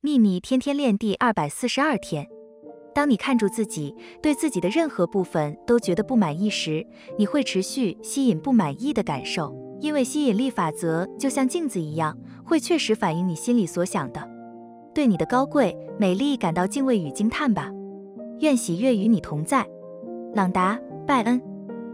秘密天天练第二百四十二天。当你看住自己对自己的任何部分都觉得不满意时你会持续吸引不满意的感受因为吸引力法则就像镜子一样会确实反映你心里所想的。对你的高贵美丽感到敬畏与惊叹吧。愿喜悦与你同在。朗达拜恩。